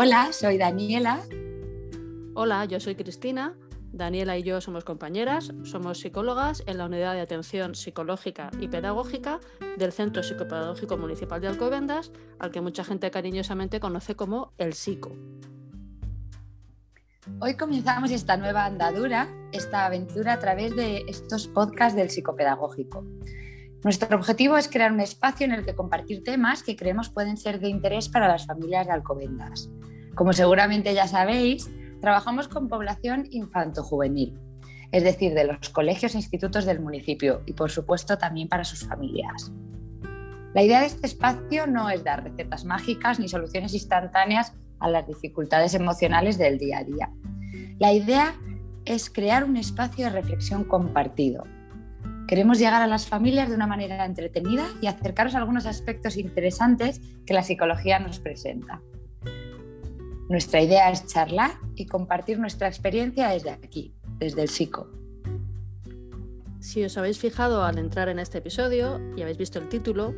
Hola, soy Daniela. Hola, yo soy Cristina. Daniela y yo somos compañeras, somos psicólogas en la Unidad de Atención Psicológica y Pedagógica del Centro Psicopedagógico Municipal de Alcobendas, al que mucha gente cariñosamente conoce como el Psico. Hoy comenzamos esta nueva andadura, esta aventura a través de estos podcasts del psicopedagógico. Nuestro objetivo es crear un espacio en el que compartir temas que creemos pueden ser de interés para las familias de Alcobendas. Como seguramente ya sabéis, trabajamos con población infanto-juvenil, es decir, de los colegios e institutos del municipio y por supuesto también para sus familias. La idea de este espacio no es dar recetas mágicas ni soluciones instantáneas a las dificultades emocionales del día a día. La idea es crear un espacio de reflexión compartido, Queremos llegar a las familias de una manera entretenida y acercaros a algunos aspectos interesantes que la psicología nos presenta. Nuestra idea es charlar y compartir nuestra experiencia desde aquí, desde el psico. Si os habéis fijado al entrar en este episodio y habéis visto el título,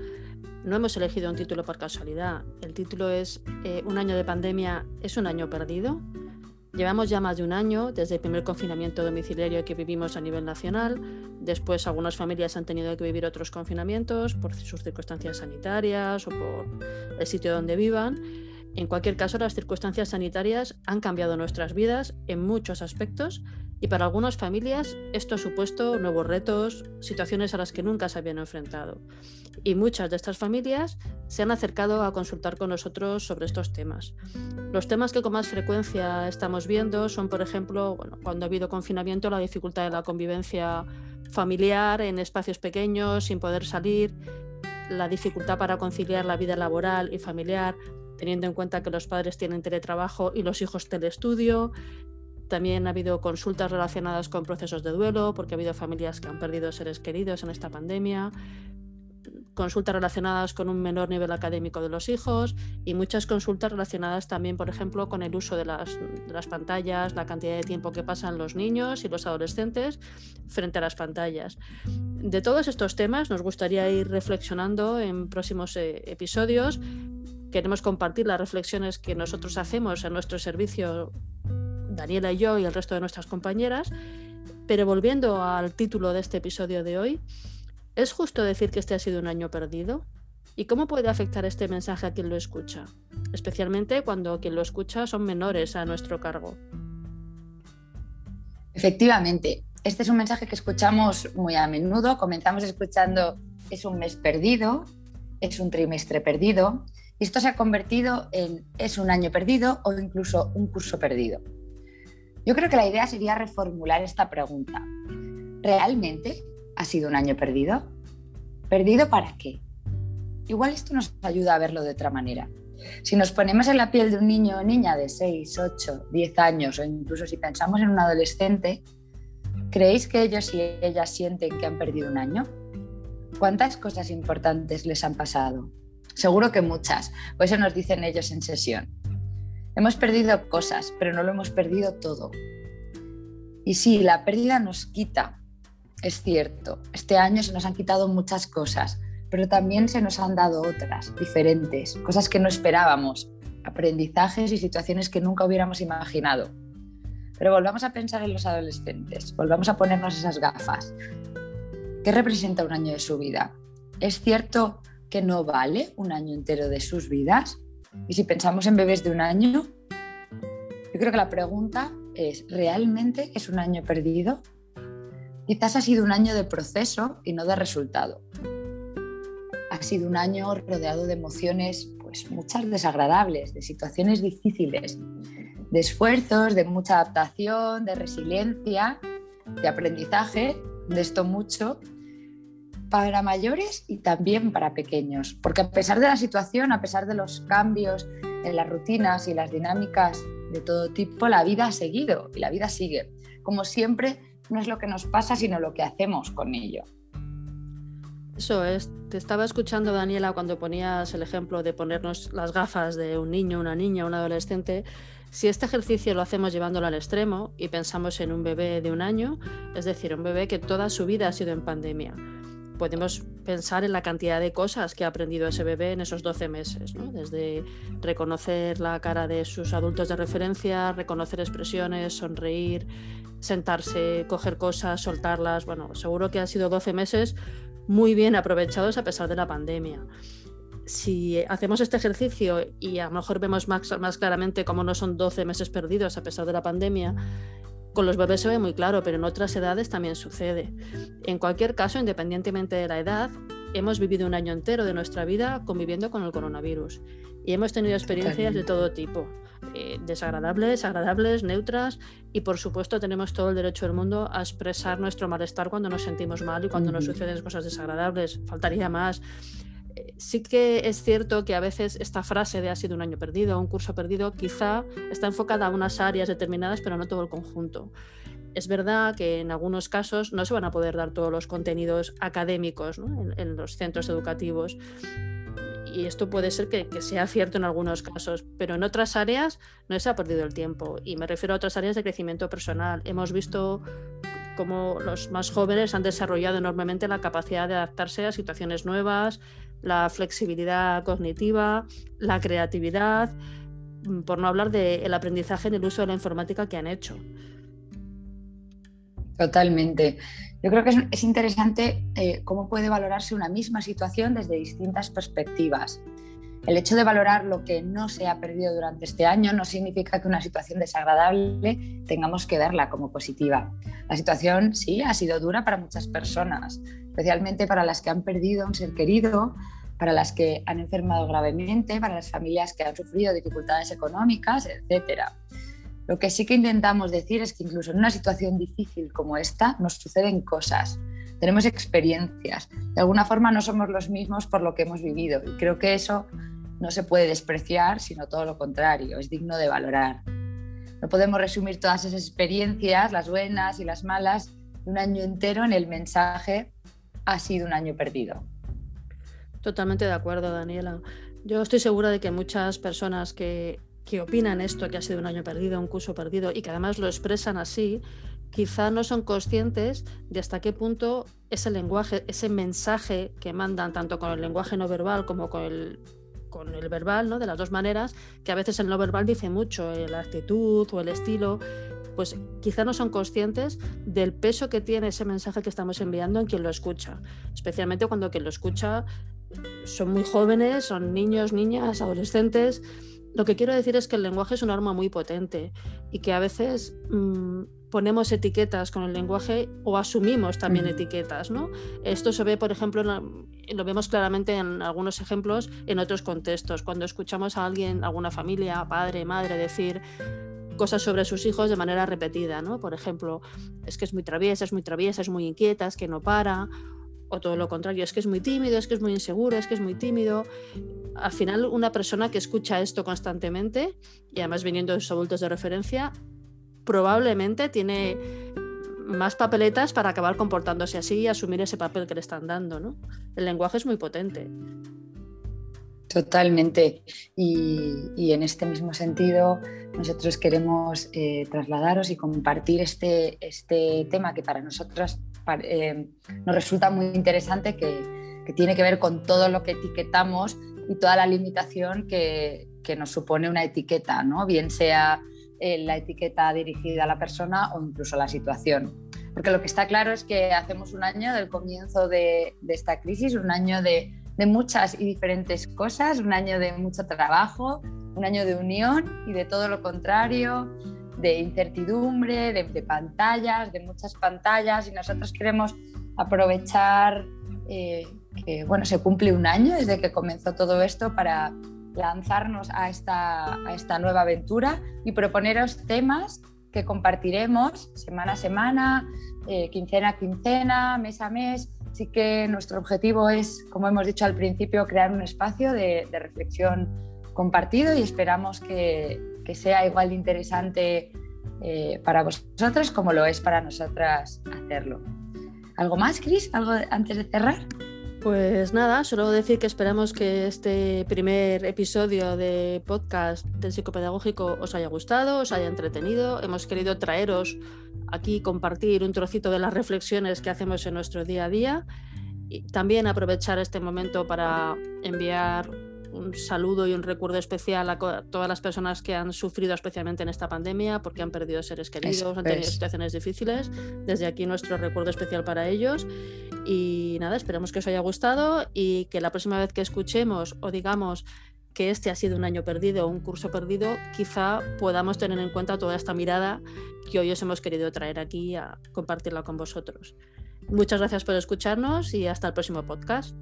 no hemos elegido un título por casualidad. El título es eh, Un año de pandemia es un año perdido. Llevamos ya más de un año desde el primer confinamiento domiciliario que vivimos a nivel nacional. Después algunas familias han tenido que vivir otros confinamientos por sus circunstancias sanitarias o por el sitio donde vivan. En cualquier caso, las circunstancias sanitarias han cambiado nuestras vidas en muchos aspectos y para algunas familias esto ha supuesto nuevos retos, situaciones a las que nunca se habían enfrentado. Y muchas de estas familias se han acercado a consultar con nosotros sobre estos temas. Los temas que con más frecuencia estamos viendo son, por ejemplo, cuando ha habido confinamiento, la dificultad de la convivencia familiar en espacios pequeños, sin poder salir, la dificultad para conciliar la vida laboral y familiar, teniendo en cuenta que los padres tienen teletrabajo y los hijos telestudio, también ha habido consultas relacionadas con procesos de duelo, porque ha habido familias que han perdido seres queridos en esta pandemia, consultas relacionadas con un menor nivel académico de los hijos y muchas consultas relacionadas también, por ejemplo, con el uso de las, pantallas, la cantidad de tiempo que pasan los niños y los adolescentes frente a las pantallas. De todos estos temas nos gustaría ir reflexionando en próximos eh, episodios. Queremos compartir las reflexiones que nosotros hacemos en nuestro servicio Daniela y yo y el resto de nuestras compañeras. Pero volviendo al título de este episodio de hoy, ¿es justo decir que este ha sido un año perdido? ¿Y cómo puede afectar este mensaje a quien lo escucha? Especialmente cuando quien lo escucha son menores a nuestro cargo. Efectivamente, este es un mensaje que escuchamos muy a menudo. Comenzamos escuchando es un mes perdido, es un trimestre perdido, y esto se ha convertido en es un año perdido o incluso un curso perdido. Yo creo que la idea sería reformular esta pregunta. ¿Realmente ha sido un año perdido? ¿Perdido para qué? Igual esto nos ayuda a verlo de otra manera. Si nos ponemos en la piel de un niño o niña de 6, 8, 10 años o incluso si pensamos en un adolescente, ¿creéis que ellos y ellas sienten que han perdido un año? ¿Cuántas cosas importantes les han pasado? Seguro que muchas, o eso nos dicen ellos en sesión. Hemos perdido cosas, pero no lo hemos perdido todo. Y sí, la pérdida nos quita, es cierto. Este año se nos han quitado muchas cosas, pero también se nos han dado otras, diferentes, cosas que no esperábamos, aprendizajes y situaciones que nunca hubiéramos imaginado. Pero volvamos a pensar en los adolescentes, volvamos a ponernos esas gafas. ¿Qué representa un año de su vida? ¿Es cierto que no vale un año entero de sus vidas? Y si pensamos en bebés de un año, yo creo que la pregunta es, ¿realmente es un año perdido? Quizás ha sido un año de proceso y no de resultado. Ha sido un año rodeado de emociones, pues muchas desagradables, de situaciones difíciles, de esfuerzos, de mucha adaptación, de resiliencia, de aprendizaje, de esto mucho, para mayores y también para pequeños, porque a pesar de la situación, a pesar de los cambios en las rutinas y las dinámicas de todo tipo, la vida ha seguido y la vida sigue. Como siempre, no es lo que nos pasa, sino lo que hacemos con ello. Eso es, te estaba escuchando Daniela cuando ponías el ejemplo de ponernos las gafas de un niño, una niña, un adolescente. Si este ejercicio lo hacemos llevándolo al extremo y pensamos en un bebé de un año, es decir, un bebé que toda su vida ha sido en pandemia, podemos pensar en la cantidad de cosas que ha aprendido ese bebé en esos 12 meses, desde reconocer la cara de sus adultos de referencia, reconocer expresiones, sonreír, sentarse, coger cosas, soltarlas. Bueno, seguro que han sido 12 meses muy bien aprovechados a pesar de la pandemia. Si hacemos este ejercicio y a lo mejor vemos más, más claramente cómo no son 12 meses perdidos a pesar de la pandemia, con los bebés se ve muy claro, pero en otras edades también sucede. En cualquier caso, independientemente de la edad, hemos vivido un año entero de nuestra vida conviviendo con el coronavirus. Y hemos tenido experiencias de todo tipo, eh, desagradables, agradables, neutras y por supuesto tenemos todo el derecho del mundo a expresar nuestro malestar cuando nos sentimos mal y cuando nos suceden cosas desagradables, faltaría más sí que es cierto que a veces esta frase de ha sido un año perdido, un curso perdido, quizá está enfocada a unas áreas determinadas, pero no todo el conjunto. Es verdad que en algunos casos no se van a poder dar todos los contenidos académicos en, los centros educativos. Y esto puede ser que, que, sea cierto en algunos casos, pero en otras áreas no se ha perdido el tiempo. Y me refiero a otras áreas de crecimiento personal. Hemos visto cómo los más jóvenes han desarrollado enormemente la capacidad de adaptarse a situaciones nuevas, la flexibilidad cognitiva, la creatividad, mm, por no hablar del aprendizaje en el uso de la informática que han hecho. Totalmente. Yo creo que es, interesante eh, cómo puede valorarse una misma situación desde distintas perspectivas. El hecho de valorar lo que no se ha perdido durante este año no significa que una situación desagradable tengamos que verla como positiva. La situación sí ha sido dura para muchas personas, especialmente para las que han perdido a un ser querido, para las que han enfermado gravemente, para las familias que han sufrido dificultades económicas, etc. Lo que sí que intentamos decir es que incluso en una situación difícil como esta nos suceden cosas, tenemos experiencias, de alguna forma no somos los mismos por lo que hemos vivido y creo que eso no se puede despreciar, sino todo lo contrario, es digno de valorar. No podemos resumir todas esas experiencias, las buenas y las malas, un año entero en el mensaje ha sido un año perdido. Totalmente de acuerdo, Daniela. Yo estoy segura de que muchas personas que, que opinan esto, que ha sido un año perdido, un curso perdido, y que además lo expresan así, quizá no son conscientes de hasta qué punto ese lenguaje, ese mensaje que mandan tanto con el lenguaje no verbal como con el con el verbal, ¿no? De las dos maneras, que a veces el no verbal dice mucho, eh, la actitud o el estilo, pues quizá no son conscientes del peso que tiene ese mensaje que estamos enviando en quien lo escucha, especialmente cuando quien lo escucha son muy jóvenes, son niños, niñas, adolescentes. Lo que quiero decir es que el lenguaje es un arma muy potente y que a veces mm, ponemos etiquetas con el lenguaje o asumimos también etiquetas. ¿no? Esto se ve, por ejemplo, lo vemos claramente en algunos ejemplos en otros contextos. Cuando escuchamos a alguien, alguna familia, padre, madre, decir cosas sobre sus hijos de manera repetida, ¿no? Por ejemplo, es que es muy traviesa, es muy traviesa, es muy inquieta, es que no para, o todo lo contrario, es que es muy tímido, es que es muy inseguro, es que es muy tímido. Al final, una persona que escucha esto constantemente, y además viniendo de sus adultos de referencia, probablemente tiene más papeletas para acabar comportándose así y asumir ese papel que le están dando. ¿no? El lenguaje es muy potente. Totalmente. Y, en este mismo sentido, nosotros queremos eh, trasladaros y compartir este, este tema que para nosotros eh, nos resulta muy interesante, que, que, tiene que ver con todo lo que etiquetamos y toda la limitación que, que nos supone una etiqueta, ¿no? bien sea eh, la etiqueta dirigida a la persona o incluso a la situación. Porque lo que está claro es que hacemos un año del comienzo de, esta crisis, un año de, muchas y diferentes cosas, un año de mucho trabajo, un año de unión y de todo lo contrario, de incertidumbre, de, pantallas, de muchas pantallas y nosotros queremos aprovechar eh, que bueno, se cumple un año desde que comenzó todo esto para lanzarnos a esta, a esta nueva aventura y proponeros temas que compartiremos semana a semana, eh, quincena a quincena, mes a mes. Así que nuestro objetivo es, como hemos dicho al principio, crear un espacio de, reflexión compartido y esperamos que, que sea igual de interesante eh, para vosotros como lo es para nosotras hacerlo. ¿Algo más, Cris? ¿Algo antes de cerrar? Pues nada, solo decir que esperamos que este primer episodio de podcast del psicopedagógico os haya gustado, os haya entretenido. Hemos querido traeros aquí, compartir un trocito de las reflexiones que hacemos en nuestro día a día Y también aprovechar este momento para enviar un saludo y un recuerdo especial a todas las personas que han sufrido especialmente en esta pandemia porque han perdido seres queridos, han tenido situaciones difíciles. Desde aquí nuestro recuerdo especial para ellos. Y nada, esperamos que os haya gustado y que la próxima vez que escuchemos o digamos que este ha sido un año perdido, un curso perdido, quizá podamos tener en cuenta toda esta mirada que hoy os hemos querido traer aquí a compartirla con vosotros. Muchas gracias por escucharnos y hasta el próximo podcast.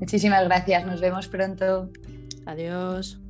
Muchísimas gracias, nos vemos pronto. Adiós.